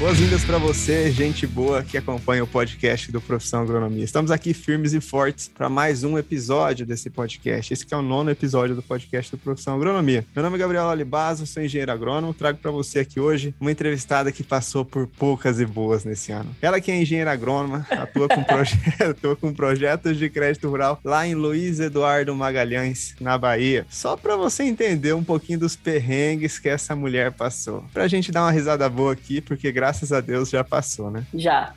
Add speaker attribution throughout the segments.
Speaker 1: Boas-vindas para você, gente boa que acompanha o podcast do Profissão Agronomia. Estamos aqui firmes e fortes para mais um episódio desse podcast. Esse é o nono episódio do podcast do Profissão Agronomia. Meu nome é Gabriel Alibazo, sou engenheiro agrônomo. Trago para você aqui hoje uma entrevistada que passou por poucas e boas nesse ano. Ela que é engenheira agrônoma, atua com, atua com projetos de crédito rural lá em Luiz Eduardo Magalhães, na Bahia. Só para você entender um pouquinho dos perrengues que essa mulher passou. Para a gente dar uma risada boa aqui, porque graças graças a Deus já passou, né?
Speaker 2: Já.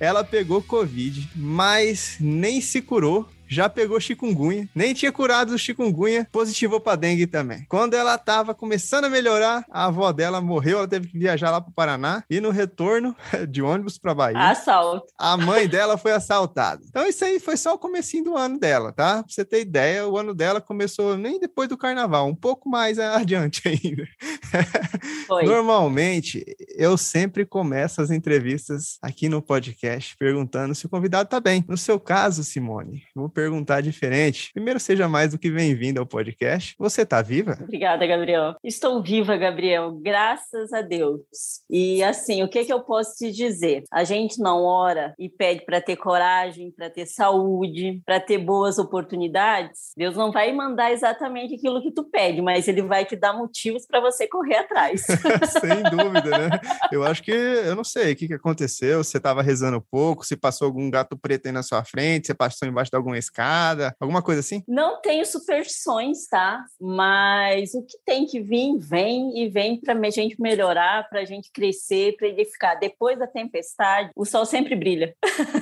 Speaker 1: ela pegou Covid, mas nem se curou já pegou chikungunya, nem tinha curado o chikungunya, positivou para dengue também. Quando ela tava começando a melhorar, a avó dela morreu, ela teve que viajar lá para o Paraná e no retorno de ônibus para Bahia,
Speaker 2: assalto.
Speaker 1: A mãe dela foi assaltada. Então isso aí foi só o comecinho do ano dela, tá? Pra você ter ideia, o ano dela começou nem depois do carnaval, um pouco mais adiante ainda. Foi. Normalmente, eu sempre começo as entrevistas aqui no podcast perguntando se o convidado tá bem. No seu caso, Simone, vou perguntar perguntar diferente. Primeiro, seja mais do que bem-vindo ao podcast. Você está viva?
Speaker 2: Obrigada, Gabriel. Estou viva, Gabriel, graças a Deus. E assim, o que, que eu posso te dizer? A gente não ora e pede para ter coragem, para ter saúde, para ter boas oportunidades. Deus não vai mandar exatamente aquilo que tu pede, mas ele vai te dar motivos para você correr atrás.
Speaker 1: Sem dúvida, né? Eu acho que, eu não sei o que, que aconteceu, você estava rezando pouco, se passou algum gato preto aí na sua frente, você passou embaixo de alguma escada, alguma coisa assim?
Speaker 2: Não tenho superstições, tá? Mas o que tem que vir, vem e vem para a gente melhorar, para a gente crescer, para ele ficar. Depois da tempestade, o sol sempre brilha.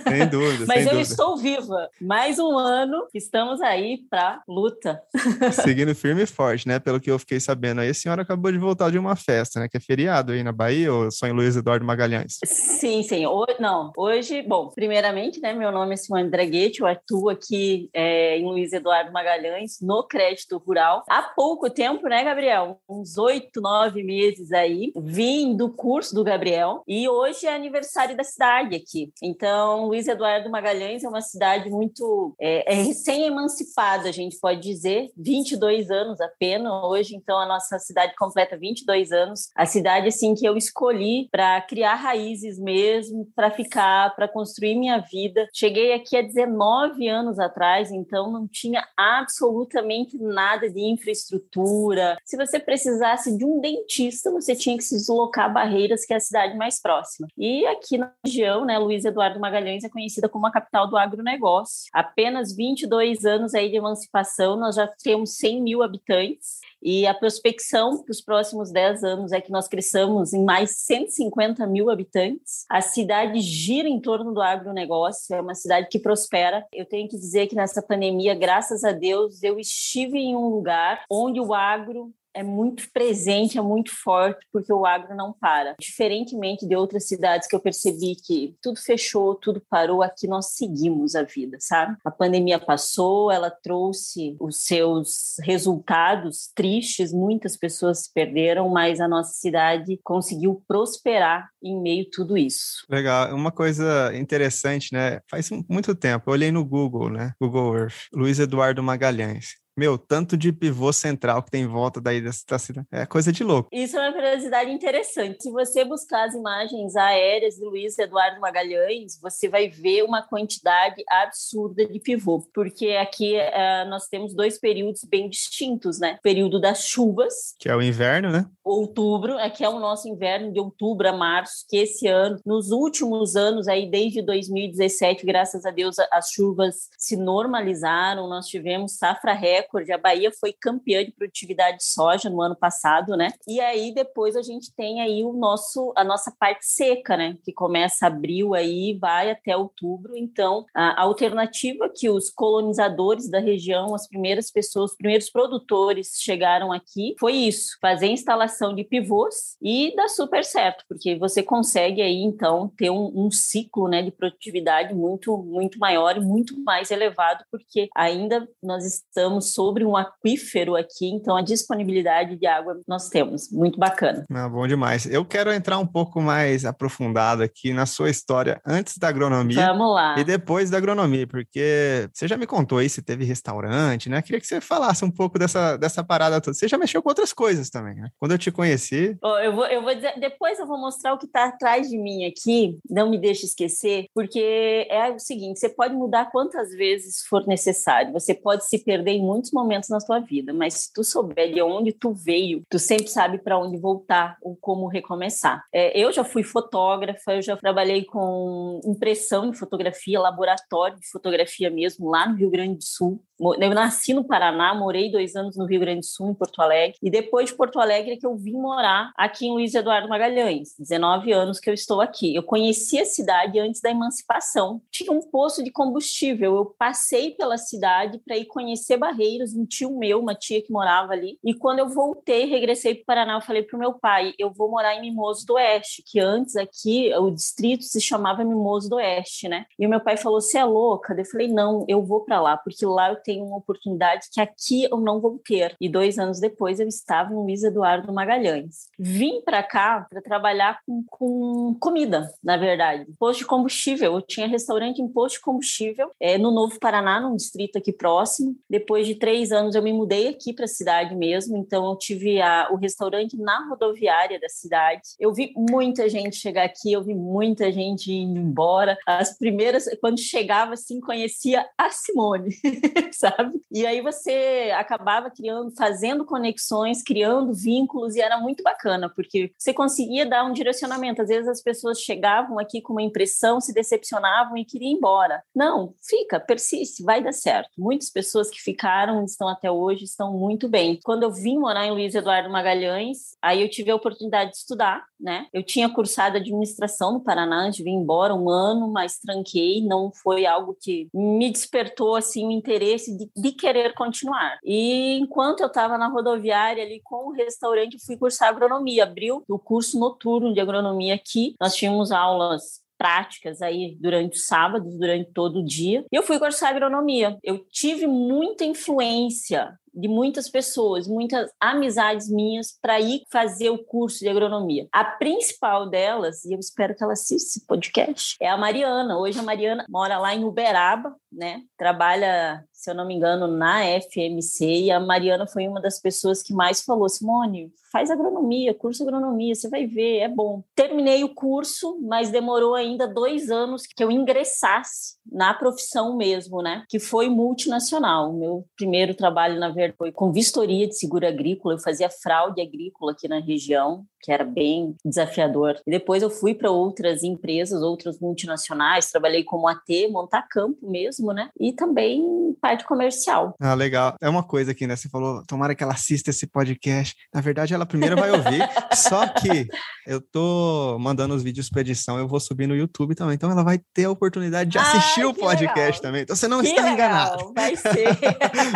Speaker 1: Sem dúvida.
Speaker 2: Mas
Speaker 1: sem
Speaker 2: eu
Speaker 1: dúvida.
Speaker 2: estou viva. Mais um ano, estamos aí para luta.
Speaker 1: Seguindo firme e forte, né? Pelo que eu fiquei sabendo aí, a senhora acabou de voltar de uma festa, né? Que é feriado aí na Bahia ou só em Luiz Eduardo Magalhães?
Speaker 2: Sim, sim. Hoje, não, hoje, bom, primeiramente, né? Meu nome é Simone Draguete, eu atuo aqui é, em Luiz Eduardo Magalhães, no crédito rural. Há pouco tempo, né, Gabriel? Uns oito, nove meses aí, vim do curso do Gabriel e hoje é aniversário da cidade aqui. Então, Luiz Eduardo Magalhães é uma cidade muito é, é recém-emancipada, a gente pode dizer, 22 anos apenas hoje, então a nossa cidade completa 22 anos. A cidade, assim, que eu escolhi para criar raízes mesmo, para ficar, para construir minha vida. Cheguei aqui há 19 anos atrás, então não tinha absolutamente nada de infraestrutura. Se você precisasse de um dentista, você tinha que se deslocar a Barreiras, que é a cidade mais próxima. E aqui na região, né, Luiz Eduardo Magalhães é conhecida como a capital do agronegócio. Apenas 22 anos aí de emancipação, nós já temos 100 mil habitantes. E a prospecção para os próximos 10 anos é que nós cresçamos em mais 150 mil habitantes. A cidade gira em torno do agronegócio, é uma cidade que prospera. Eu tenho que dizer que nessa pandemia, graças a Deus, eu estive em um lugar onde o agro é muito presente, é muito forte, porque o agro não para. Diferentemente de outras cidades que eu percebi que tudo fechou, tudo parou, aqui nós seguimos a vida, sabe? A pandemia passou, ela trouxe os seus resultados tristes, muitas pessoas se perderam, mas a nossa cidade conseguiu prosperar em meio a tudo isso.
Speaker 1: Legal. Uma coisa interessante, né? Faz muito tempo, eu olhei no Google, né? Google Earth, Luiz Eduardo Magalhães. Meu, tanto de pivô central que tem em volta daí dessa cidade. É coisa de louco.
Speaker 2: Isso é uma curiosidade interessante. Se você buscar as imagens aéreas de Luiz Eduardo Magalhães, você vai ver uma quantidade absurda de pivô. Porque aqui uh, nós temos dois períodos bem distintos, né? O período das chuvas.
Speaker 1: Que é o inverno, né?
Speaker 2: Outubro, aqui é o nosso inverno de outubro a março, que esse ano, nos últimos anos, aí desde 2017, graças a Deus, as chuvas se normalizaram. Nós tivemos safra recorde recorde. A Bahia foi campeã de produtividade de soja no ano passado, né? E aí depois a gente tem aí o nosso a nossa parte seca, né? Que começa abril aí, vai até outubro. Então, a alternativa que os colonizadores da região, as primeiras pessoas, os primeiros produtores chegaram aqui, foi isso: fazer instalação de pivôs e dá super certo, porque você consegue aí então ter um, um ciclo, né, de produtividade muito muito maior e muito mais elevado, porque ainda nós estamos sobre um aquífero aqui, então a disponibilidade de água nós temos. Muito bacana.
Speaker 1: Ah, bom demais. Eu quero entrar um pouco mais aprofundado aqui na sua história antes da agronomia.
Speaker 2: Vamos lá.
Speaker 1: E depois da agronomia, porque você já me contou aí se teve restaurante, né? Queria que você falasse um pouco dessa, dessa parada toda. Você já mexeu com outras coisas também, né? Quando eu te conheci.
Speaker 2: Oh, eu, vou, eu vou dizer, depois eu vou mostrar o que está atrás de mim aqui, não me deixe esquecer, porque é o seguinte: você pode mudar quantas vezes for necessário, você pode se perder em muitos momentos na sua vida, mas se tu souber de onde tu veio, tu sempre sabe para onde voltar ou como recomeçar. É, eu já fui fotógrafa, eu já trabalhei com impressão de fotografia, laboratório de fotografia mesmo, lá no Rio Grande do Sul. Eu nasci no Paraná, morei dois anos no Rio Grande do Sul, em Porto Alegre, e depois de Porto Alegre é que eu vim morar aqui em Luiz Eduardo Magalhães, 19 anos que eu estou aqui. Eu conheci a cidade antes da emancipação. Tinha um posto de combustível, eu passei pela cidade para ir conhecer Barreiros, um tio meu, uma tia que morava ali, e quando eu voltei, regressei para o Paraná, eu falei para o meu pai, eu vou morar em Mimoso do Oeste, que antes aqui o distrito se chamava Mimoso do Oeste, né? E o meu pai falou, você é louca? Eu falei, não, eu vou para lá, porque lá eu tenho uma oportunidade que aqui eu não vou ter. E dois anos depois eu estava no Luiz Eduardo Magalhães. Vim para cá para trabalhar com, com, comida, na verdade. Posto de combustível. Eu tinha restaurante em posto de combustível é, no Novo Paraná, num distrito aqui próximo. Depois de três anos eu me mudei aqui para a cidade mesmo. Então eu tive a, o restaurante na rodoviária da cidade. Eu vi muita gente chegar aqui, eu vi muita gente indo embora. As primeiras, quando chegava assim, conhecia a Simone. sabe? E aí você acabava criando, fazendo conexões, criando vínculos, e era muito bacana, porque você conseguia dar um direcionamento. Às vezes as pessoas chegavam aqui com uma impressão, se decepcionavam e queriam ir embora. Não, fica, persiste, vai dar certo. Muitas pessoas que ficaram, estão até hoje, estão muito bem. Quando eu vim morar em Luiz Eduardo Magalhães, aí eu tive a oportunidade de estudar, né? Eu tinha cursado administração no Paraná antes de vir embora um ano, mas tranquei, não foi algo que me despertou assim o interesse de, de querer continuar. E enquanto eu estava na rodoviária ali com o restaurante, fui cursar agronomia. Abriu o curso noturno de agronomia aqui. Nós tínhamos aulas práticas aí durante os sábados, durante todo o dia. E eu fui cursar agronomia. Eu tive muita influência de muitas pessoas, muitas amizades minhas para ir fazer o curso de agronomia. A principal delas, e eu espero que ela assista esse podcast, é a Mariana. Hoje a Mariana mora lá em Uberaba, né? Trabalha, se eu não me engano, na FMC e a Mariana foi uma das pessoas que mais falou: Simone, faz agronomia, curso agronomia, você vai ver, é bom. Terminei o curso, mas demorou ainda dois anos que eu ingressasse na profissão mesmo, né? Que foi multinacional. Meu primeiro trabalho, na verdade, foi com vistoria de seguro agrícola. Eu fazia fraude agrícola aqui na região, que era bem desafiador. E depois eu fui para outras empresas, outras multinacionais, trabalhei como AT, montar campo mesmo, né? E também parte comercial.
Speaker 1: Ah, legal. É uma coisa aqui, né? Você falou, tomara que ela assista esse podcast. Na verdade, ela primeiro vai ouvir, só que eu tô mandando os vídeos para edição, eu vou subir no YouTube também. Então ela vai ter a oportunidade de assistir o podcast legal. também. Então você não
Speaker 2: que
Speaker 1: está
Speaker 2: legal.
Speaker 1: enganado.
Speaker 2: Vai ser.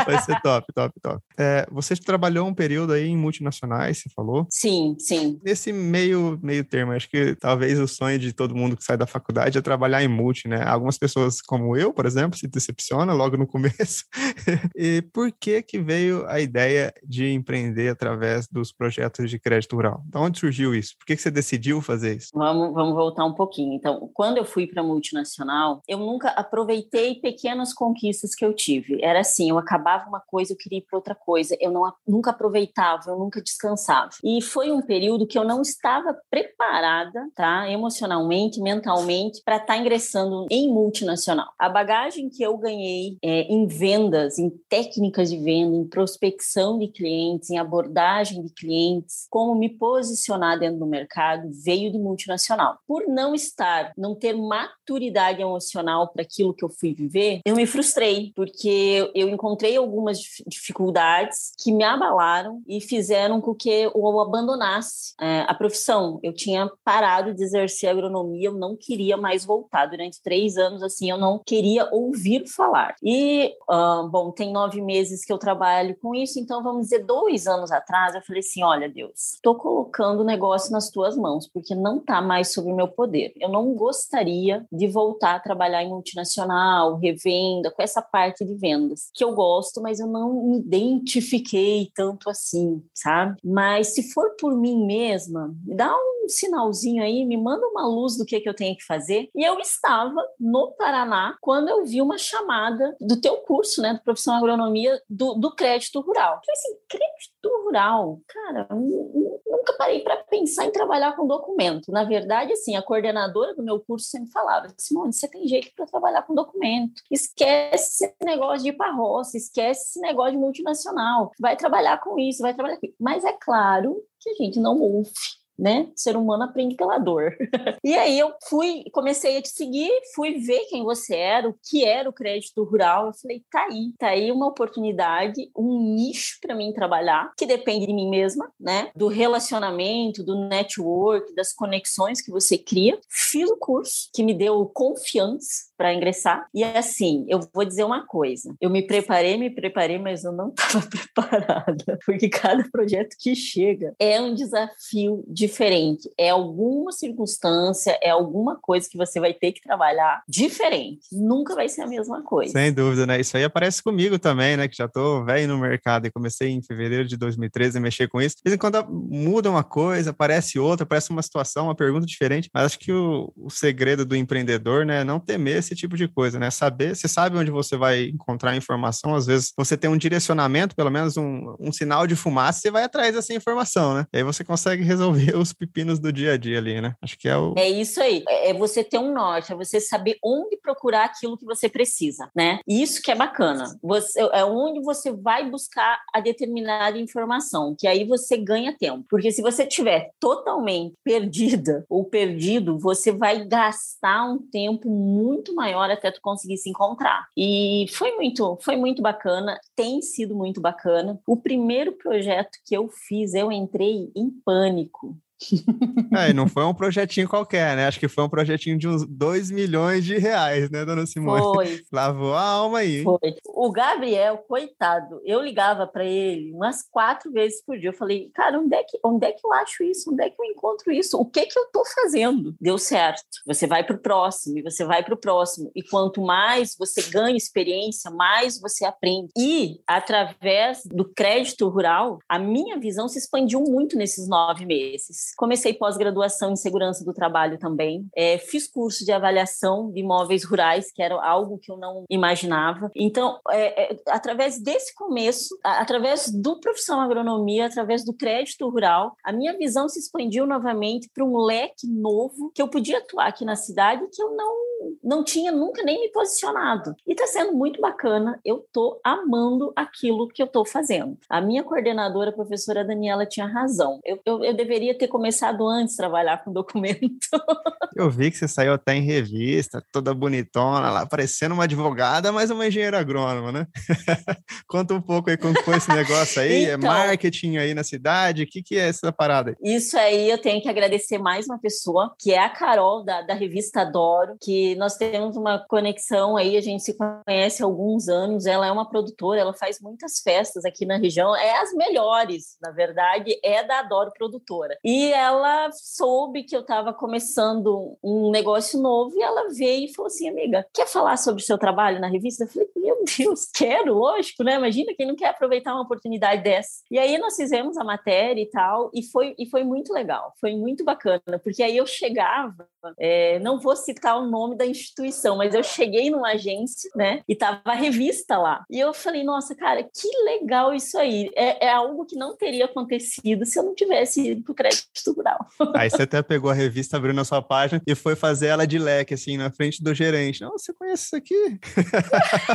Speaker 1: vai ser top, top, top. É, você trabalhou um período aí em multinacionais, você falou?
Speaker 2: Sim, sim
Speaker 1: nesse meio, meio termo, acho que talvez o sonho de todo mundo que sai da faculdade é trabalhar em multi, né? Algumas pessoas, como eu, por exemplo, se decepcionam logo no começo. e por que que veio a ideia de empreender através dos projetos de crédito rural? De onde surgiu isso? Por que, que você decidiu fazer isso?
Speaker 2: Vamos, vamos voltar um pouquinho. Então, quando eu fui para multinacional, eu nunca aproveitei pequenas conquistas que eu tive. Era assim, eu acabava uma coisa, eu queria ir para outra coisa. Eu não, nunca aproveitava, eu nunca descansava. E foi um período que eu não estava preparada, tá, emocionalmente, mentalmente, para estar tá ingressando em multinacional. A bagagem que eu ganhei é, em vendas, em técnicas de venda, em prospecção de clientes, em abordagem de clientes, como me posicionar dentro do mercado, veio de multinacional. Por não estar, não ter maturidade emocional para aquilo que eu fui viver, eu me frustrei, porque eu encontrei algumas dificuldades que me abalaram e fizeram com que eu abandonasse é, a profissão. Eu tinha parado de exercer agronomia, eu não queria mais voltar. Durante três anos, assim, eu não queria ouvir falar. E, uh, bom, tem nove meses que eu trabalho com isso, então vamos dizer, dois anos atrás, eu falei assim: olha, Deus, estou colocando o negócio nas tuas mãos, porque não está mais sob meu poder. Eu não gostaria de voltar a trabalhar em multinacional, revenda, com essa parte de vendas, que eu gosto, mas eu não me identifiquei tanto assim, sabe? Mas se for por mim mesma, me dá um sinalzinho aí, me manda uma luz do que, que eu tenho que fazer. E eu estava no Paraná quando eu vi uma chamada do teu curso, né, do Profissão Agronomia, do, do crédito rural. Eu falei assim, crédito rural? Cara, nunca parei para pensar em trabalhar com documento. Na verdade, assim, a coordenadora do meu curso sempre falava, Simone, você tem jeito para trabalhar com documento. Esquece esse negócio de ir para roça, esquece esse negócio de multinacional. Vai trabalhar com isso, vai trabalhar com isso. Mas é claro que a gente não ouve né? Ser humano aprende pela dor. e aí eu fui, comecei a te seguir, fui ver quem você era, o que era o crédito rural. Eu falei, tá aí, tá aí uma oportunidade, um nicho para mim trabalhar, que depende de mim mesma, né? Do relacionamento, do network, das conexões que você cria. Fiz o curso que me deu confiança para ingressar. E assim, eu vou dizer uma coisa: eu me preparei, me preparei, mas eu não estava preparada, porque cada projeto que chega é um desafio diferente, é alguma circunstância, é alguma coisa que você vai ter que trabalhar diferente. Nunca vai ser a mesma coisa.
Speaker 1: Sem dúvida, né? Isso aí aparece comigo também, né? Que já tô velho no mercado e comecei em fevereiro de 2013 a mexer com isso. De vez em quando muda uma coisa, aparece outra, aparece uma situação, uma pergunta diferente. Mas acho que o, o segredo do empreendedor, né, é não temer esse tipo de coisa, né? Saber, você sabe onde você vai encontrar informação, às vezes você tem um direcionamento, pelo menos um, um sinal de fumaça, você vai atrás dessa informação, né? E aí você consegue resolver os pepinos do dia a dia ali, né? Acho que é o.
Speaker 2: É isso aí. É, é você ter um norte, é você saber onde procurar aquilo que você precisa, né? Isso que é bacana. Você, é onde você vai buscar a determinada informação, que aí você ganha tempo. Porque se você tiver totalmente perdida ou perdido, você vai gastar um tempo muito maior até tu conseguir se encontrar. E foi muito, foi muito bacana, tem sido muito bacana. O primeiro projeto que eu fiz, eu entrei em pânico
Speaker 1: É, e não foi um projetinho qualquer, né? Acho que foi um projetinho de uns 2 milhões de reais, né, dona Simone?
Speaker 2: Foi.
Speaker 1: Lavou a alma aí.
Speaker 2: Foi. O Gabriel, coitado, eu ligava para ele umas quatro vezes por dia. Eu falei, cara, onde é, que, onde é que eu acho isso? Onde é que eu encontro isso? O que que eu tô fazendo? Deu certo. Você vai para o próximo e você vai para o próximo. E quanto mais você ganha experiência, mais você aprende. E, através do crédito rural, a minha visão se expandiu muito nesses nove meses. Comecei pós-graduação em segurança do trabalho também. É, fiz curso de avaliação de imóveis rurais, que era algo que eu não imaginava. Então, é, é, através desse começo, através do profissão agronomia, através do crédito rural, a minha visão se expandiu novamente para um leque novo que eu podia atuar aqui na cidade que eu não não tinha nunca nem me posicionado. E está sendo muito bacana. Eu estou amando aquilo que eu estou fazendo. A minha coordenadora, a professora Daniela, tinha razão. Eu, eu, eu deveria ter começado antes a trabalhar com documento.
Speaker 1: Eu vi que você saiu até em revista, toda bonitona lá, parecendo uma advogada, mas uma engenheira agrônoma, né? Conta um pouco aí como foi esse negócio aí. É então, é marketing aí na cidade? O que, que é essa parada?
Speaker 2: Isso aí eu tenho que agradecer mais uma pessoa, que é a Carol, da, da revista Adoro, que nós temos uma conexão aí, a gente se conhece há alguns anos. Ela é uma produtora, ela faz muitas festas aqui na região, é as melhores, na verdade, é da Adoro Produtora. E ela soube que eu estava começando um negócio novo e ela veio e falou assim: amiga, quer falar sobre o seu trabalho na revista? Eu falei: meu Deus, quero, lógico, né? Imagina quem não quer aproveitar uma oportunidade dessa. E aí nós fizemos a matéria e tal, e foi, e foi muito legal, foi muito bacana, porque aí eu chegava, é, não vou citar o nome da instituição, mas eu cheguei numa agência, né? E tava a revista lá. E eu falei: nossa, cara, que legal isso aí. É, é algo que não teria acontecido se eu não tivesse ido pro crédito rural.
Speaker 1: Aí você até pegou a revista, abriu na sua página e foi fazer ela de leque, assim, na frente do gerente. Não, você conhece isso aqui?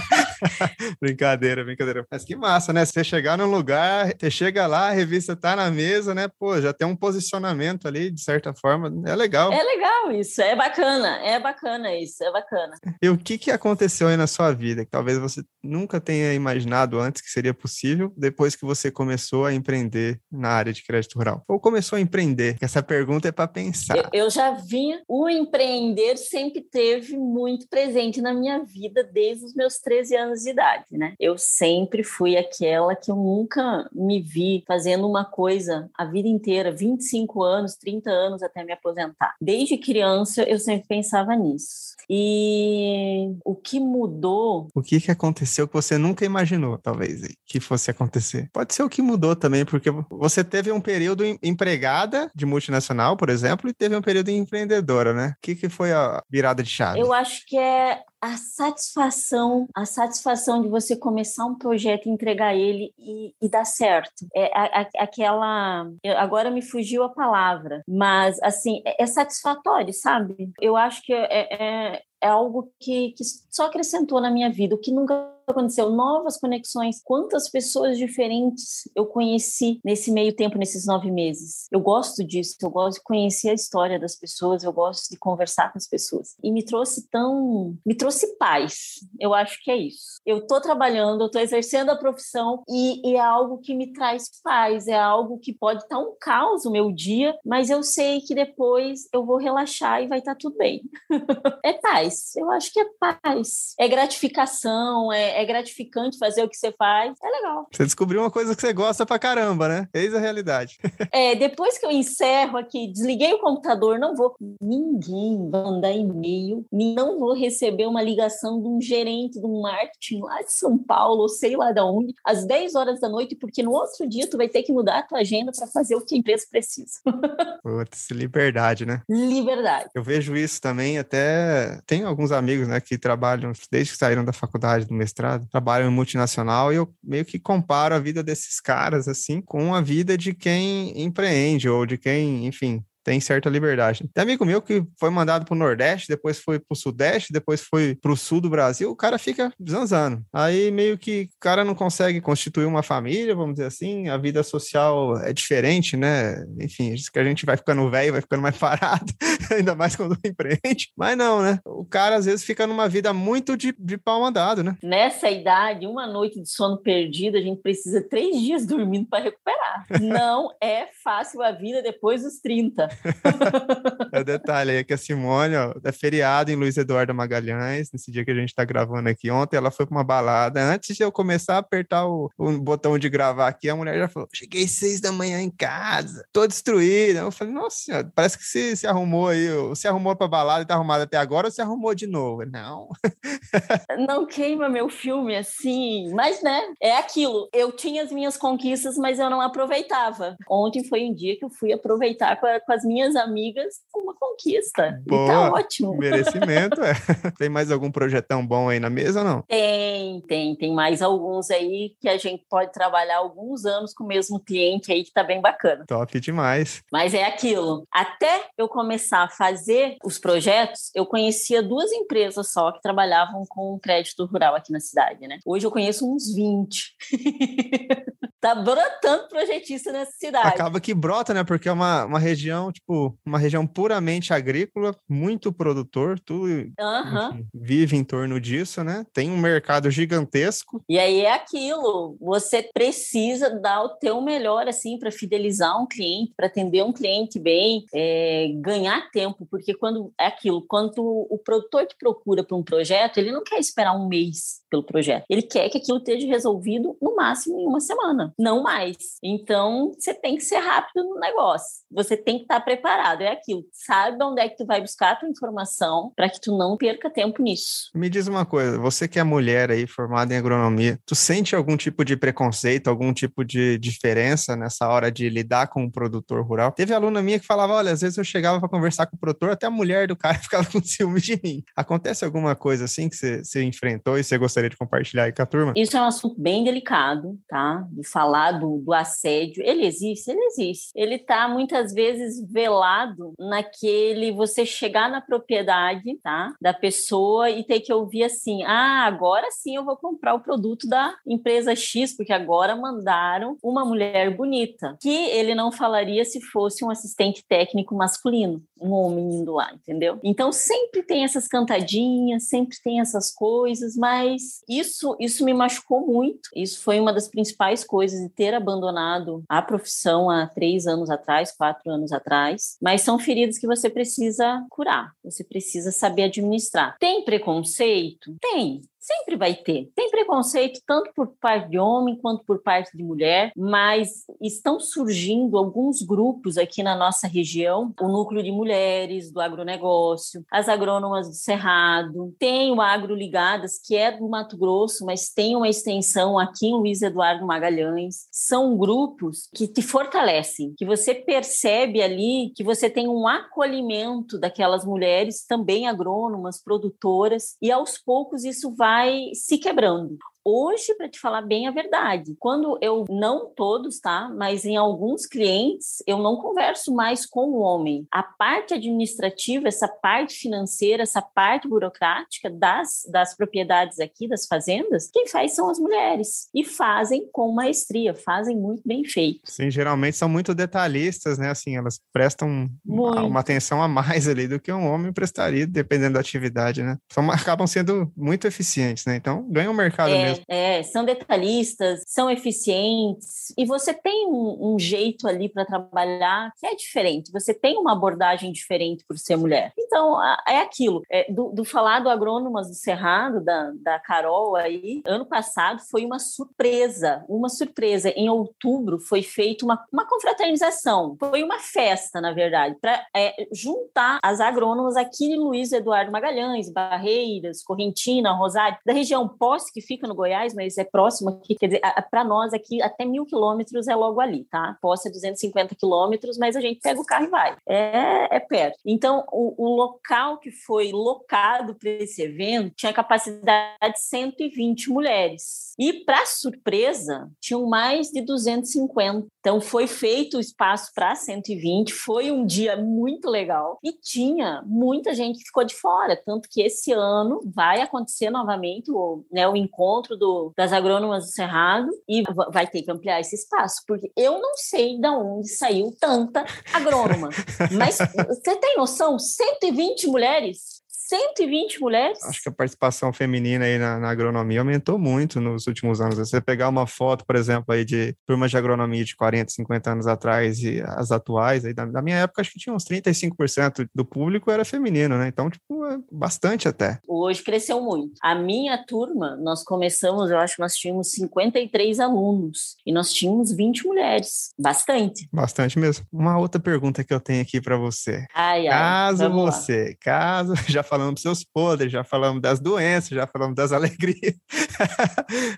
Speaker 1: brincadeira, brincadeira. Mas que massa, né? Você chegar num lugar, você chega lá, a revista tá na mesa, né? Pô, já tem um posicionamento ali, de certa forma. É legal.
Speaker 2: É legal isso, é bacana, é bacana isso, é bacana.
Speaker 1: E o que, que aconteceu aí na sua vida que talvez você nunca tenha imaginado antes que seria possível, depois que você começou a empreender na área de crédito rural? Ou começou a empreender empreender? Essa pergunta é para pensar.
Speaker 2: Eu, eu, já vinha. O empreender sempre teve muito presente na minha vida desde os meus 13 anos de idade, né? Eu sempre fui aquela que eu nunca me vi fazendo uma coisa a vida inteira, 25 anos, 30 anos até me aposentar. Desde criança eu sempre pensava nisso. E o que mudou?
Speaker 1: O que, que aconteceu que você nunca imaginou, talvez, que fosse acontecer? Pode ser o que mudou também, porque você teve um período empregada de multinacional, por exemplo, e teve um período empreendedora, né? O que, que foi a virada de chave?
Speaker 2: Eu acho que é a satisfação, a satisfação de você começar um projeto, entregar ele e, e dar certo. É a, a, aquela. Agora me fugiu a palavra, mas assim, é, é satisfatório, sabe? Eu acho que é, é, é algo que, que só acrescentou na minha vida, o que nunca aconteceu, novas conexões. Quantas pessoas diferentes eu conheci nesse meio tempo, nesses nove meses. Eu gosto disso, eu gosto de conhecer a história das pessoas, eu gosto de conversar com as pessoas. E me trouxe tão. me trouxe paz. Eu acho que é isso. Eu estou trabalhando, eu estou exercendo a profissão e, e, é algo que me traz paz, é algo que pode estar um caos o meu dia, mas eu sei que depois eu vou relaxar e vai estar tudo bem. é paz, eu acho que é paz. É gratificação, é, é gratificante fazer o que você faz, é legal.
Speaker 1: Você descobriu uma coisa que você gosta pra caramba, né? Eis a realidade.
Speaker 2: é, depois que eu encerro aqui, desliguei o computador, não vou. Ninguém vai mandar e-mail, não vou receber uma ligação de um gerente de um marketing lá de São Paulo, ou sei lá de onde, às 10 horas da noite, porque no outro dia tu vai ter que mudar a tua agenda para fazer o que a empresa precisa.
Speaker 1: Putz, liberdade, né?
Speaker 2: Liberdade.
Speaker 1: Eu vejo isso também, até tenho alguns amigos, né, que trabalham desde que saíram da faculdade, do mestrado, mestrado, em multinacional e eu meio que comparo a vida desses caras, assim, com a vida de quem empreende ou de quem, enfim, tem certa liberdade. Tem amigo meu que foi mandado para o Nordeste, depois foi para o Sudeste, depois foi para o Sul do Brasil, o cara fica zanzando. Aí meio que o cara não consegue constituir uma família, vamos dizer assim, a vida social é diferente, né? Enfim, que a gente vai ficando velho, vai ficando mais parado, ainda mais quando empreende. Mas não, né? O cara às vezes fica numa vida muito de, de pau mandado, né?
Speaker 2: Nessa idade, uma noite de sono perdido, a gente precisa três dias dormindo para recuperar. Não é fácil a vida depois dos 30
Speaker 1: é o detalhe aí que a Simone, ó, é feriado em Luiz Eduardo Magalhães, nesse dia que a gente tá gravando aqui. Ontem ela foi pra uma balada. Antes de eu começar a apertar o, o botão de gravar aqui, a mulher já falou: cheguei seis da manhã em casa, tô destruída. Eu falei, nossa senhora, parece que se, se arrumou aí, se arrumou pra balada e tá arrumada até agora, ou se arrumou de novo? Não.
Speaker 2: Não queima meu filme assim, mas né, é aquilo. Eu tinha as minhas conquistas, mas eu não aproveitava. Ontem foi um dia que eu fui aproveitar com, a, com as minhas amigas uma conquista. Boa, e tá ótimo.
Speaker 1: Merecimento, é. Tem mais algum projetão bom aí na mesa ou não?
Speaker 2: Tem, tem. Tem mais alguns aí que a gente pode trabalhar alguns anos com o mesmo cliente aí que tá bem bacana.
Speaker 1: Top demais.
Speaker 2: Mas é aquilo. Até eu começar a fazer os projetos, eu conhecia duas empresas só que trabalhavam com crédito rural aqui na cidade, né? Hoje eu conheço uns 20. tá brotando projetista nessa cidade.
Speaker 1: Acaba que brota, né? Porque é uma, uma região, tipo, uma região puramente agrícola, muito produtor, tudo
Speaker 2: uhum.
Speaker 1: vive em torno disso, né? Tem um mercado gigantesco.
Speaker 2: E aí é aquilo, você precisa dar o teu melhor, assim, para fidelizar um cliente, para atender um cliente bem, é, ganhar tempo, porque quando é aquilo, quando o produtor te procura para um projeto, ele não quer esperar um mês pelo projeto, ele quer que aquilo esteja resolvido no máximo em uma semana não mais. Então, você tem que ser rápido no negócio. Você tem que estar preparado. É aquilo. Sabe onde é que tu vai buscar a tua informação para que tu não perca tempo nisso.
Speaker 1: Me diz uma coisa, você que é mulher aí, formada em agronomia, tu sente algum tipo de preconceito, algum tipo de diferença nessa hora de lidar com o produtor rural? Teve aluna minha que falava, olha, às vezes eu chegava para conversar com o produtor, até a mulher do cara ficava com ciúme de mim. Acontece alguma coisa assim que você, enfrentou e você gostaria de compartilhar aí com a turma?
Speaker 2: Isso é um assunto bem delicado, tá? De falar do, do assédio, ele existe, ele existe. Ele está muitas vezes velado naquele você chegar na propriedade, tá? Da pessoa e ter que ouvir assim: ah, agora sim eu vou comprar o produto da empresa X, porque agora mandaram uma mulher bonita. Que ele não falaria se fosse um assistente técnico masculino, um homem indo lá, entendeu? Então sempre tem essas cantadinhas, sempre tem essas coisas, mas isso, isso me machucou muito. Isso foi uma das principais coisas de ter abandonado a profissão há três anos atrás, quatro anos atrás, mas são feridas que você precisa curar, você precisa saber administrar. Tem preconceito? Tem. Sempre vai ter. Tem preconceito tanto por parte de homem quanto por parte de mulher, mas estão surgindo alguns grupos aqui na nossa região, o núcleo de mulheres do agronegócio, as agrônomas do Cerrado, tem o Agro Ligadas, que é do Mato Grosso, mas tem uma extensão aqui em Luiz Eduardo Magalhães. São grupos que te fortalecem, que você percebe ali que você tem um acolhimento daquelas mulheres, também agrônomas, produtoras, e aos poucos isso vai vai se quebrando. Hoje, para te falar bem a verdade, quando eu, não todos, tá? Mas em alguns clientes, eu não converso mais com o homem. A parte administrativa, essa parte financeira, essa parte burocrática das, das propriedades aqui, das fazendas, quem faz são as mulheres. E fazem com maestria, fazem muito bem feito.
Speaker 1: Sim, geralmente são muito detalhistas, né? Assim, elas prestam muito. uma atenção a mais ali do que um homem prestaria, dependendo da atividade, né? São, acabam sendo muito eficientes, né? Então, ganha o mercado é. mesmo mesmo.
Speaker 2: É, são detalhistas, são eficientes, e você tem um, um jeito ali para trabalhar que é diferente, você tem uma abordagem diferente por ser mulher. Então, é aquilo. É, do, do falar do Agrônomas do Cerrado, da, da Carol aí, ano passado foi uma surpresa, uma surpresa. Em outubro foi feita uma, uma confraternização, foi uma festa, na verdade, para é, juntar as agrônomas aqui de Luiz Eduardo Magalhães, Barreiras, Correntina, Rosário, da região Posse, que fica no Goiás, mas é próximo aqui, quer dizer, para nós aqui até mil quilômetros é logo ali, tá? Posse é 250 quilômetros, mas a gente pega o carro e vai. É, é perto. Então, o, o local que foi locado para esse evento tinha capacidade de 120 mulheres. E, para surpresa, tinham mais de 250. Então, foi feito o espaço para 120, foi um dia muito legal e tinha muita gente que ficou de fora. Tanto que esse ano vai acontecer novamente o, né, o encontro dentro do, das agrônomas do Cerrado e vai ter que ampliar esse espaço, porque eu não sei de onde saiu tanta agrônoma. Mas você tem noção? 120 mulheres 120 mulheres.
Speaker 1: Acho que a participação feminina aí na, na, agronomia aumentou muito nos últimos anos. Se você pegar uma foto, por exemplo, aí de turmas de agronomia de 40, 50 anos atrás e as atuais, aí da, da minha época, acho que tinha uns 35% do público era feminino, né? Então, tipo, é bastante até.
Speaker 2: Hoje cresceu muito. A minha turma, nós começamos, eu acho que nós tínhamos 53 alunos e nós tínhamos 20 mulheres. Bastante.
Speaker 1: Bastante mesmo. Uma outra pergunta que eu tenho aqui para você.
Speaker 2: Ai, ai,
Speaker 1: caso você, lá. caso, já falamos falamos dos seus podres, já falamos das doenças, já falamos das alegrias.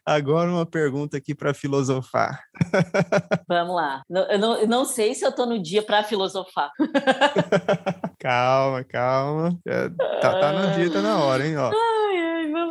Speaker 1: Agora uma pergunta aqui para filosofar.
Speaker 2: Vamos lá. Eu não, eu não sei se eu estou no dia para filosofar.
Speaker 1: calma, calma. É, tá, tá no dia, tá na hora, hein? Ó.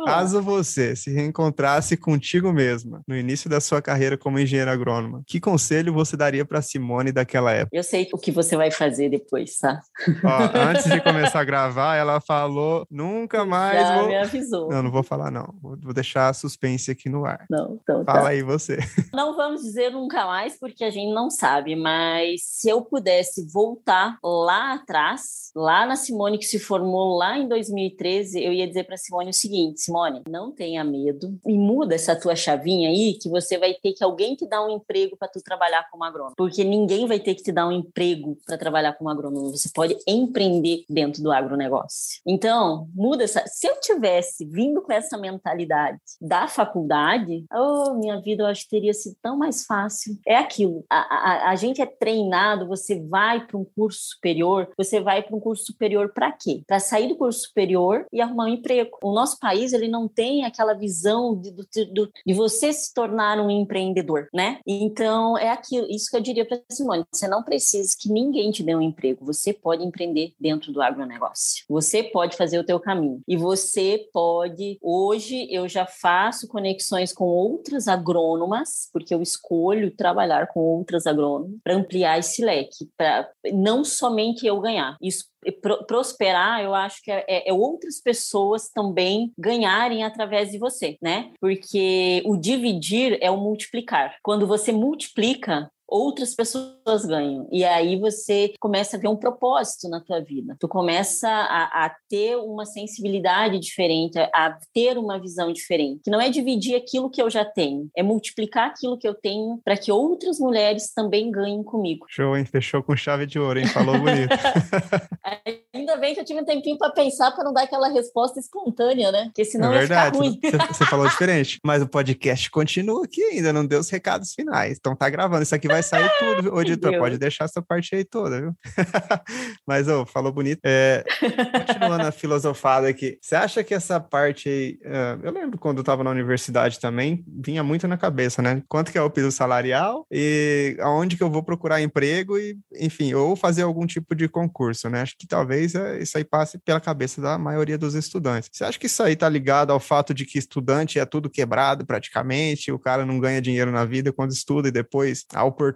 Speaker 1: Caso você se reencontrasse contigo mesma no início da sua carreira como engenheira agrônoma, que conselho você daria para Simone daquela época?
Speaker 2: Eu sei o que você vai fazer depois, tá?
Speaker 1: Ó, antes de começar a gravar, ela falou: nunca mais. Já
Speaker 2: vou... me avisou.
Speaker 1: Não, não vou falar, não. Vou deixar a suspense aqui no ar.
Speaker 2: Não, então
Speaker 1: Fala tá. aí você.
Speaker 2: Não vamos dizer nunca mais, porque a gente não sabe, mas se eu pudesse voltar lá atrás, lá na Simone que se formou lá em 2013, eu ia dizer para Simone o seguinte: Simone, não tenha medo e muda essa tua chavinha aí que você vai ter que alguém te dar um emprego para tu trabalhar como agrônomo, porque ninguém vai ter que te dar um emprego para trabalhar como agrônomo. Você pode empreender dentro do agronegócio. Então, muda essa. Se eu tivesse vindo com essa mentalidade da faculdade, oh, minha vida eu acho que teria sido tão mais fácil. É aquilo. A, a, a gente é treinado, você vai para um curso superior, você vai para um curso superior para quê? Para sair do curso superior e arrumar um emprego. O nosso país ele não tem aquela visão de, de, de você se tornar um empreendedor, né? Então, é aquilo, isso que eu diria para Simone, você não precisa que ninguém te dê um emprego, você pode empreender dentro do agronegócio. Você pode fazer o teu caminho. E você pode, hoje eu já faço conexões com outras agrônomas, porque eu escolho trabalhar com outras agrônomas para ampliar esse leque, para não somente eu ganhar. Isso prosperar, eu acho que é, é, é, outras pessoas também ganharem através de você, né? Porque o dividir é o multiplicar. Quando você multiplica, outras pessoas ganham. E aí você começa a ver um propósito na tua vida. Tu começa a, a ter uma sensibilidade diferente, a ter uma visão diferente. Que não é dividir aquilo que eu já tenho, é multiplicar aquilo que eu tenho para que outras mulheres também ganhem comigo.
Speaker 1: Show, hein? Fechou com chave de ouro, hein? Falou bonito.
Speaker 2: Ainda bem que eu tive um tempinho para pensar para não dar aquela resposta espontânea, né? Porque senão
Speaker 1: é verdade.
Speaker 2: ia ficar
Speaker 1: ruim. Você, falou diferente. Mas o podcast continua aqui ainda, não deu os recados finais. Então tá gravando. Isso aqui vai sair tudo, editor. Pode deixar essa parte aí toda, viu? Mas, ô, oh, falou bonito. É, continuando a filosofada aqui. Você acha que essa parte aí. Uh, eu lembro quando eu tava na universidade também, vinha muito na cabeça, né? Quanto que é o piso salarial e aonde que eu vou procurar emprego e, enfim, ou fazer algum tipo de concurso, né? Acho que talvez é, isso aí passe pela cabeça da maioria dos estudantes. Você acha que isso aí tá ligado ao fato de que estudante é tudo quebrado praticamente, o cara não ganha dinheiro na vida quando estuda e depois a oportunidade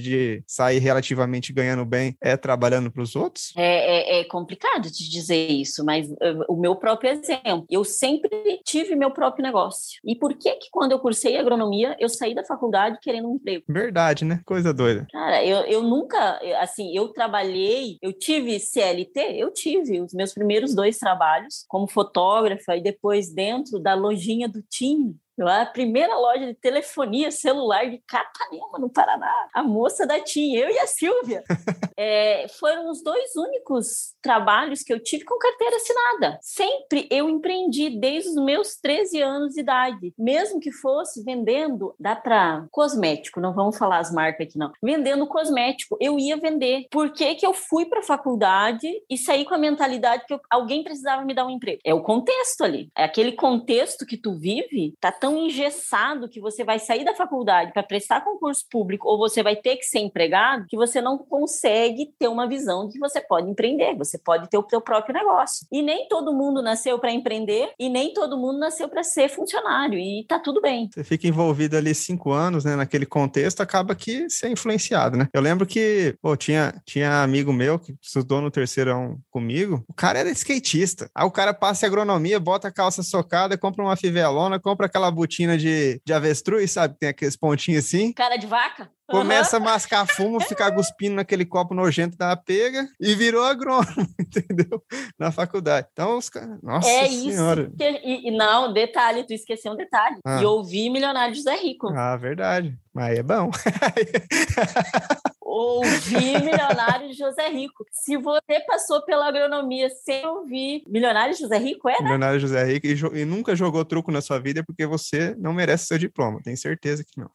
Speaker 1: de sair relativamente ganhando bem é trabalhando para os outros?
Speaker 2: É, é, é, complicado de dizer isso, mas uh, o meu próprio exemplo, eu sempre tive meu próprio negócio. E por que que quando eu cursei agronomia, eu saí da faculdade querendo um emprego?
Speaker 1: Verdade, né? Coisa doida.
Speaker 2: Cara, eu, eu nunca, assim, eu trabalhei, eu tive CLT, eu tive os meus primeiros dois trabalhos como fotógrafa e depois dentro da lojinha do time a primeira loja de telefonia celular de Capanema, no Paraná. A moça da TIM, eu e a Silvia. é, foram os dois únicos trabalhos que eu tive com carteira assinada. Sempre eu empreendi desde os meus 13 anos de idade. Mesmo que fosse vendendo, dá para cosmético, não vamos falar as marcas aqui não. Vendendo cosmético, eu ia vender. Por que, que eu fui para a faculdade e saí com a mentalidade que eu, alguém precisava me dar um emprego? É o contexto ali. É aquele contexto que tu vive, tá tão engessado que você vai sair da faculdade para prestar concurso público ou você vai ter que ser empregado que você não consegue ter uma visão de que você pode empreender, você pode ter o seu próprio negócio. E nem todo mundo nasceu para empreender e nem todo mundo nasceu para ser funcionário e tá tudo bem.
Speaker 1: Você fica envolvido ali cinco anos, né, naquele contexto, acaba que ser é influenciado, né? Eu lembro que, pô, tinha, tinha amigo meu que estudou no terceirão comigo, o cara era skatista. Aí o cara passa agronomia, bota a calça socada, compra uma fivelona, compra aquela botina de, de avestruz, sabe? Tem aqueles pontinhos assim.
Speaker 2: Cara de vaca?
Speaker 1: Começa uhum. a mascar fumo, ficar cuspindo naquele copo nojento da pega e virou agrônomo, entendeu? Na faculdade. Então, os caras. Nossa
Speaker 2: é
Speaker 1: senhora.
Speaker 2: Isso que... e, e, não, detalhe, tu esqueceu um detalhe. Ah. E ouvi Milionário José Rico.
Speaker 1: Ah, verdade. Mas é bom.
Speaker 2: ouvir Milionário José Rico. Se você passou pela agronomia sem ouvir Milionário José Rico, é, né?
Speaker 1: Milionário José Rico e, e, nunca jogou truco na sua vida é porque você não merece seu diploma. Tenho certeza que não.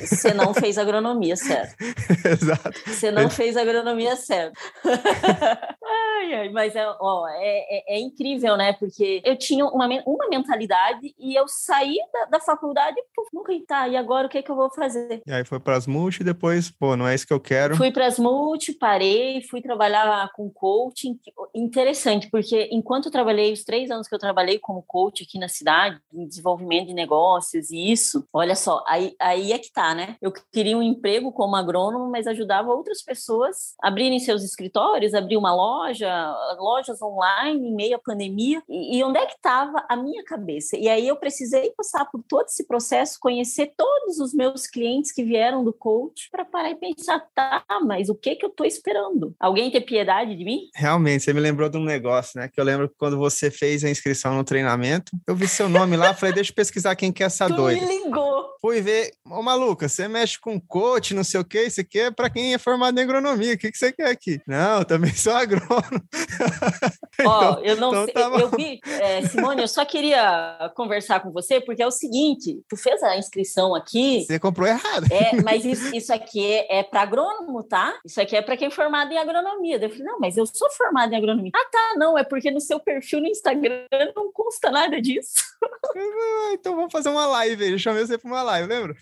Speaker 2: Você não fez agronomia certo.
Speaker 1: Exato.
Speaker 2: Você não fez agronomia certo. ai, ai, mas é, ó, é, é, é, incrível, né? Porque eu tinha uma, uma mentalidade e eu saí da, da faculdade e nunca tá, e agora o que, é que eu vou fazer?
Speaker 1: E aí foi para as multi e depois, pô, não é isso que eu quero.
Speaker 2: Fui para as multi, parei, fui trabalhar com coaching. Interessante, porque enquanto eu trabalhei, os três anos que eu trabalhei como coach aqui na cidade, em desenvolvimento de negócios e isso, olha só, aí, aí é que tá, né? Eu queria um emprego como agrônomo, mas ajudava outras pessoas a abrirem seus escritórios, abrir uma loja, lojas online em meio à pandemia. E, e onde é que estava a minha cabeça? E aí eu precisei passar por todo esse processo, conhecer todos os meus clientes que vieram do coach para parar e pensar, tá, mas o que que eu estou esperando? Alguém ter piedade de mim?
Speaker 1: Realmente, você me lembrou de um negócio, né? Que eu lembro que quando você fez a inscrição no treinamento, eu vi seu nome lá, falei, deixa eu pesquisar quem que é essa
Speaker 2: tu
Speaker 1: doida.
Speaker 2: me ligou.
Speaker 1: Fui ver, ô maluca, você mexe com coach, não sei o que, isso aqui é para quem é formado em agronomia, o que, que você quer aqui? Não, também sou agrônomo.
Speaker 2: Ó, então, eu não então sei, tá eu vi, é, Simone, eu só queria conversar com você, porque é o seguinte, tu fez a inscrição aqui...
Speaker 1: Você comprou errado.
Speaker 2: É, mas isso, isso aqui é, é para agrônomo, tá? Isso aqui é para quem é formado em agronomia. Eu falei, não, mas eu sou formado em agronomia. Ah, tá, não, é porque no seu perfil no Instagram não consta nada disso.
Speaker 1: Ah, então vamos fazer uma live eu chamei você para uma live, lembra?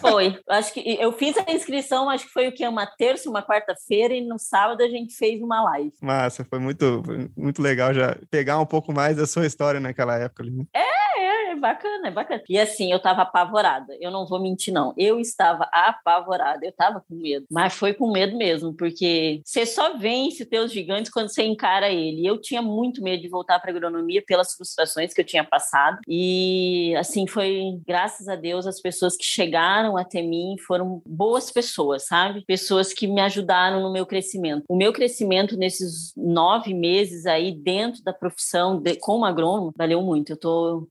Speaker 2: Foi, acho que eu fiz a inscrição, acho que foi o que, uma terça, uma quarta-feira, e no sábado a gente fez uma live.
Speaker 1: Massa, foi muito, muito legal já pegar um pouco mais da sua história naquela época. Ali.
Speaker 2: Né? É, é, bacana, é bacana. E assim, eu tava apavorada. Eu não vou mentir, não. Eu estava apavorada. Eu tava com medo. Mas foi com medo mesmo, porque você só vence teus gigantes quando você encara ele. Eu tinha muito medo de voltar para agronomia pelas frustrações que eu tinha passado. E assim, foi graças a Deus as pessoas que chegaram até mim foram boas pessoas, sabe? Pessoas que me ajudaram no meu crescimento. O meu crescimento nesses nove meses aí dentro da profissão de, como agrônomo valeu muito. Eu tô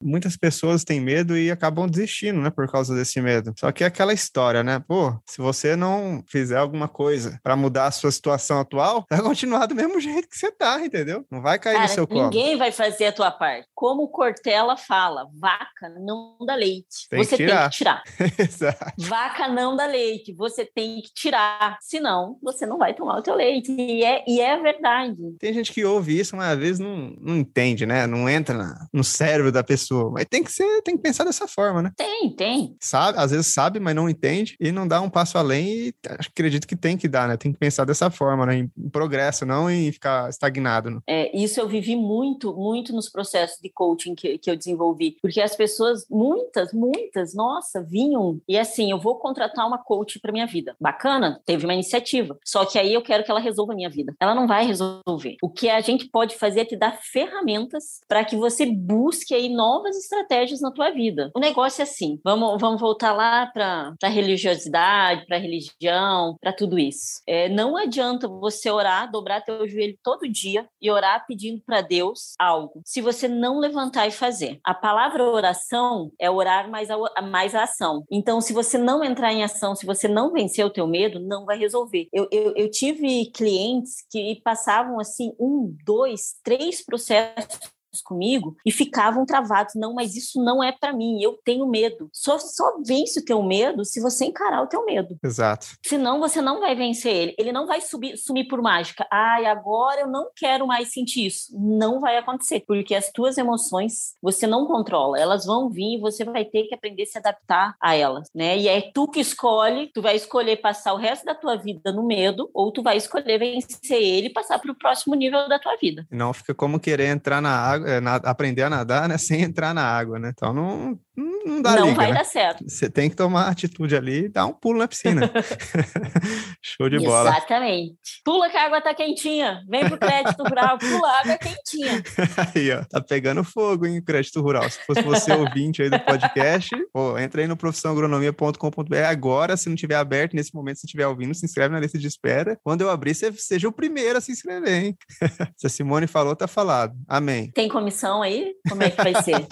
Speaker 1: Muitas pessoas têm medo e acabam desistindo, né, por causa desse medo. Só que é aquela história, né? Pô, se você não fizer alguma coisa para mudar a sua situação atual, vai continuar do mesmo jeito que você tá, entendeu? Não vai cair
Speaker 2: Cara,
Speaker 1: no seu colo.
Speaker 2: Ninguém vai fazer a tua parte. Como o Cortella fala, vaca não dá leite.
Speaker 1: Tem
Speaker 2: você
Speaker 1: que
Speaker 2: tem que tirar.
Speaker 1: Exato.
Speaker 2: Vaca não dá leite. Você tem que tirar. Senão, você não vai tomar o teu leite. E é, e é verdade.
Speaker 1: Tem gente que ouve isso, mas às vezes não, não entende, né? Não entra na- no cérebro da pessoa. Mas tem que ser, tem que pensar dessa forma, né?
Speaker 2: Tem, tem.
Speaker 1: Sabe, às vezes sabe, mas não entende e não dá um passo além e acredito que tem que dar, né? Tem que pensar dessa forma, né? Em progresso, não em ficar estagnado. Né?
Speaker 2: É, isso eu vivi muito, muito nos processos de coaching que, que eu desenvolvi. Porque as pessoas, muitas, muitas, nossa, vinham. E assim, eu vou contratar uma coach para minha vida. Bacana, teve uma iniciativa. Só que aí eu quero que ela resolva a minha vida. Ela não vai resolver. O que a gente pode fazer é te dar ferramentas para que você busque aí novas estratégias na tua vida. O negócio é assim, vamos, vamos voltar lá para a religiosidade, para a religião, para tudo isso. É, não adianta você orar, dobrar teu joelho todo dia e orar pedindo para Deus algo, se você não levantar e fazer. A palavra oração é orar mais a, mais a ação. Então, se você não entrar em ação, se você não vencer o teu medo, não vai resolver. Eu, eu, eu tive clientes que passavam assim um, dois, três processos comigo e ficavam travados. Não, mas isso não é para mim, eu tenho medo. Só, só vence o teu medo se você encarar o teu medo.
Speaker 1: Exato.
Speaker 2: Senão você não vai vencer ele. Ele não vai subir, sumir por mágica. Ai, agora eu não quero mais sentir isso. Não vai acontecer, porque as tuas emoções você não controla. Elas vão vir e você vai ter que aprender a se adaptar a elas, né? E é tu que escolhe, tu vai escolher passar o resto da tua vida no medo ou tu vai escolher vencer ele e passar para o próximo nível da tua vida.
Speaker 1: Não fica como querer entrar na água, aprender a nadar, né? Sem entrar na água, né? Então não, não, dá
Speaker 2: não
Speaker 1: liga,
Speaker 2: vai
Speaker 1: né?
Speaker 2: dar certo.
Speaker 1: Você tem que tomar atitude ali e dar um pulo na piscina. Show de bola.
Speaker 2: Exatamente. Pula que a água tá quentinha. Vem pro crédito rural, pula, a água é quentinha.
Speaker 1: Aí, ó, tá pegando fogo, hein, crédito rural. Se fosse você ouvinte aí do podcast, pô, entra aí no profissãoagronomia.com.br agora, se não tiver aberto nesse momento, se estiver ouvindo, se inscreve na lista de espera. Quando eu abrir, você seja o primeiro a se inscrever, hein? se a Simone falou, tá falado. Amém.
Speaker 2: Tem comissão aí? Como é que vai ser?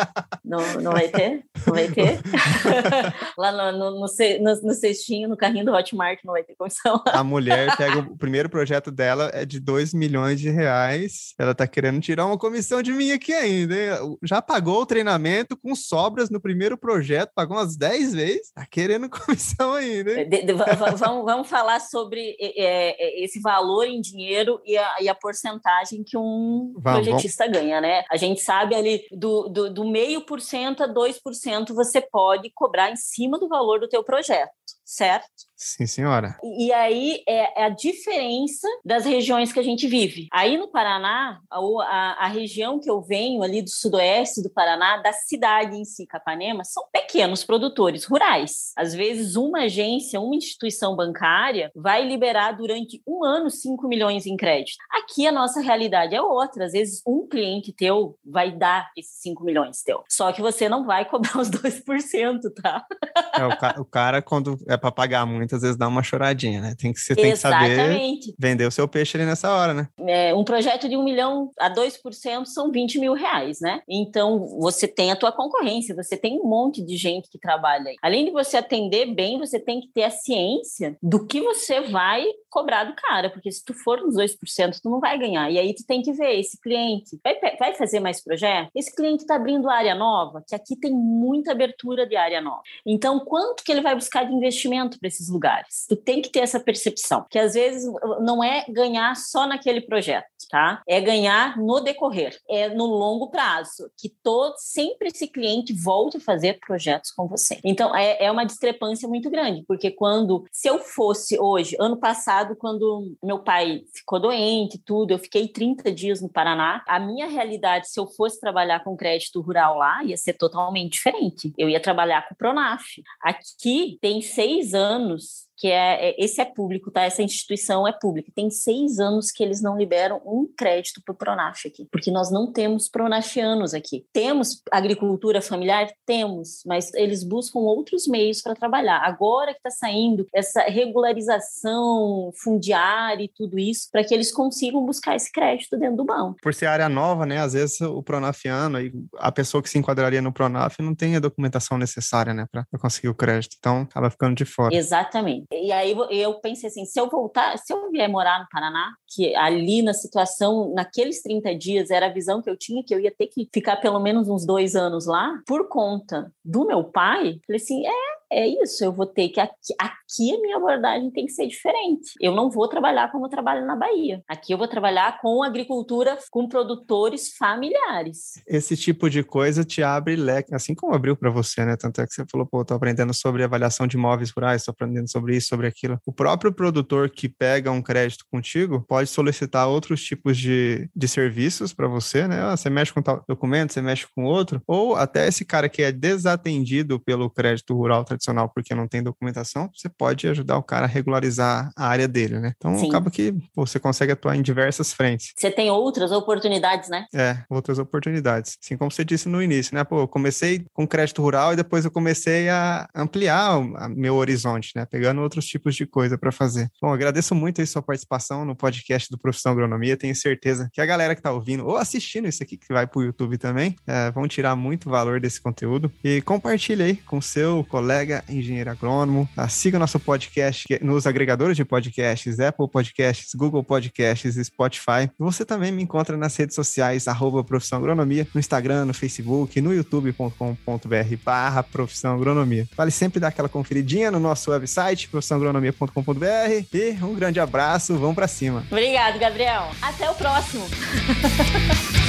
Speaker 2: Não, não vai ter? Não vai ter? Lá no, no, no, no- cestinho, no carrinho do Hotmart, não vai ter comissão.
Speaker 1: A mulher pega o primeiro projeto dela é de 2 milhões de reais. Ela tá querendo tirar uma comissão de mim aqui ainda. hein? Já pagou o treinamento com sobras no primeiro projeto, pagou umas 10 vezes, tá querendo comissão ainda.
Speaker 2: De- de- va- va- vamos, vamos falar sobre é, esse valor em dinheiro e a, e a porcentagem que um
Speaker 1: Vamos,
Speaker 2: projetista ganha, né? A gente sabe ali do, do, do meio por cento a 2% você pode cobrar em cima do valor do teu projeto, certo?
Speaker 1: Sim, senhora.
Speaker 2: E aí é a diferença das regiões que a gente vive. Aí no Paraná, a, a, a região que eu venho ali do sudoeste do Paraná, da cidade em si, Capanema, são pequenos produtores rurais. Às vezes uma agência, uma instituição bancária vai liberar durante um ano 5 milhões em crédito. Aqui a nossa realidade é outra. Às vezes um cliente teu vai dar esses 5 milhões teu. Só que você não vai cobrar os 2%, tá?
Speaker 1: É, o, ca- o cara, quando é para pagar muito, às vezes dá uma choradinha, né? Tem que, você tem que saber vender o seu peixe ali nessa hora, né?
Speaker 2: É, um projeto de um milhão a 2% são 20 mil reais, né? Então, você tem a tua concorrência, você tem um monte de gente que trabalha aí. Além de você atender bem, você tem que ter a ciência do que você vai cobrar do cara, porque se tu for nos 2%, tu não vai ganhar. E aí tu tem que ver, esse cliente vai, vai fazer mais projeto? Esse cliente está abrindo área nova, que aqui tem muita abertura de área nova. Então, quanto que ele vai buscar de investimento para esses lugares? Tu tem que ter essa percepção, que às vezes não é ganhar só naquele projeto, tá? É ganhar no decorrer, é no longo prazo, que todo sempre esse cliente volte a fazer projetos com você. Então, é, é uma discrepância muito grande, porque quando, se eu fosse hoje, ano passado, quando meu pai ficou doente, tudo, eu fiquei 30 dias no Paraná, a minha realidade, se eu fosse trabalhar com crédito rural lá, ia ser totalmente diferente. Eu ia trabalhar com o Pronaf. Aqui tem seis anos que é, é, esse é público, tá? Essa instituição é pública. Tem seis anos que eles não liberam um crédito para o Pronaf aqui, porque nós não temos pronafianos aqui. Temos agricultura familiar? Temos, mas eles buscam outros meios para trabalhar. Agora que está saindo essa regularização fundiária e tudo isso, para que eles consigam buscar esse crédito dentro do banco.
Speaker 1: Por ser área nova, né? Às vezes o pronafiano e a pessoa que se enquadraria no Pronaf não tem a documentação necessária, né, para conseguir o crédito. Então, acaba ficando de fora.
Speaker 2: Exatamente. E aí eu pensei assim, se eu voltar, se eu vier morar no Paraná, que ali na situação, naqueles 30 dias, era a visão que eu tinha, que eu ia ter que ficar pelo menos uns dois anos lá, por conta do meu pai, falei assim, é, é isso, eu vou ter que. Aqui, aqui a minha abordagem tem que ser diferente. Eu não vou trabalhar como eu trabalho na Bahia. Aqui eu vou trabalhar com agricultura, com produtores familiares.
Speaker 1: Esse tipo de coisa te abre leque, assim como abriu para você, né? Tanto é que você falou, pô, tô aprendendo sobre avaliação de imóveis rurais, tô aprendendo sobre sobre aquilo. O próprio produtor que pega um crédito contigo pode solicitar outros tipos de, de serviços para você, né? Ah, você mexe com tal documento, você mexe com outro, ou até esse cara que é desatendido pelo crédito rural tradicional porque não tem documentação, você pode ajudar o cara a regularizar a área dele, né? Então Sim. acaba que pô, você consegue atuar em diversas frentes.
Speaker 2: Você tem outras oportunidades, né?
Speaker 1: É, outras oportunidades. Assim como você disse no início, né? Pô, eu comecei com crédito rural e depois eu comecei a ampliar o meu horizonte, né? Pegando outros tipos de coisa para fazer. Bom, agradeço muito a sua participação no podcast do Profissão Agronomia. Tenho certeza que a galera que está ouvindo ou assistindo isso aqui, que vai para o YouTube também, é, vão tirar muito valor desse conteúdo. E compartilhe aí com seu colega engenheiro agrônomo. Tá? Siga nosso podcast nos agregadores de podcasts, Apple Podcasts, Google Podcasts, Spotify. Você também me encontra nas redes sociais, arroba Profissão Agronomia, no Instagram, no Facebook, no youtube.com.br barra Profissão Agronomia. Vale sempre dar aquela conferidinha no nosso website, profissãoagronomia.com.br e um grande abraço, vamos para cima.
Speaker 2: Obrigado, Gabriel. Até o próximo.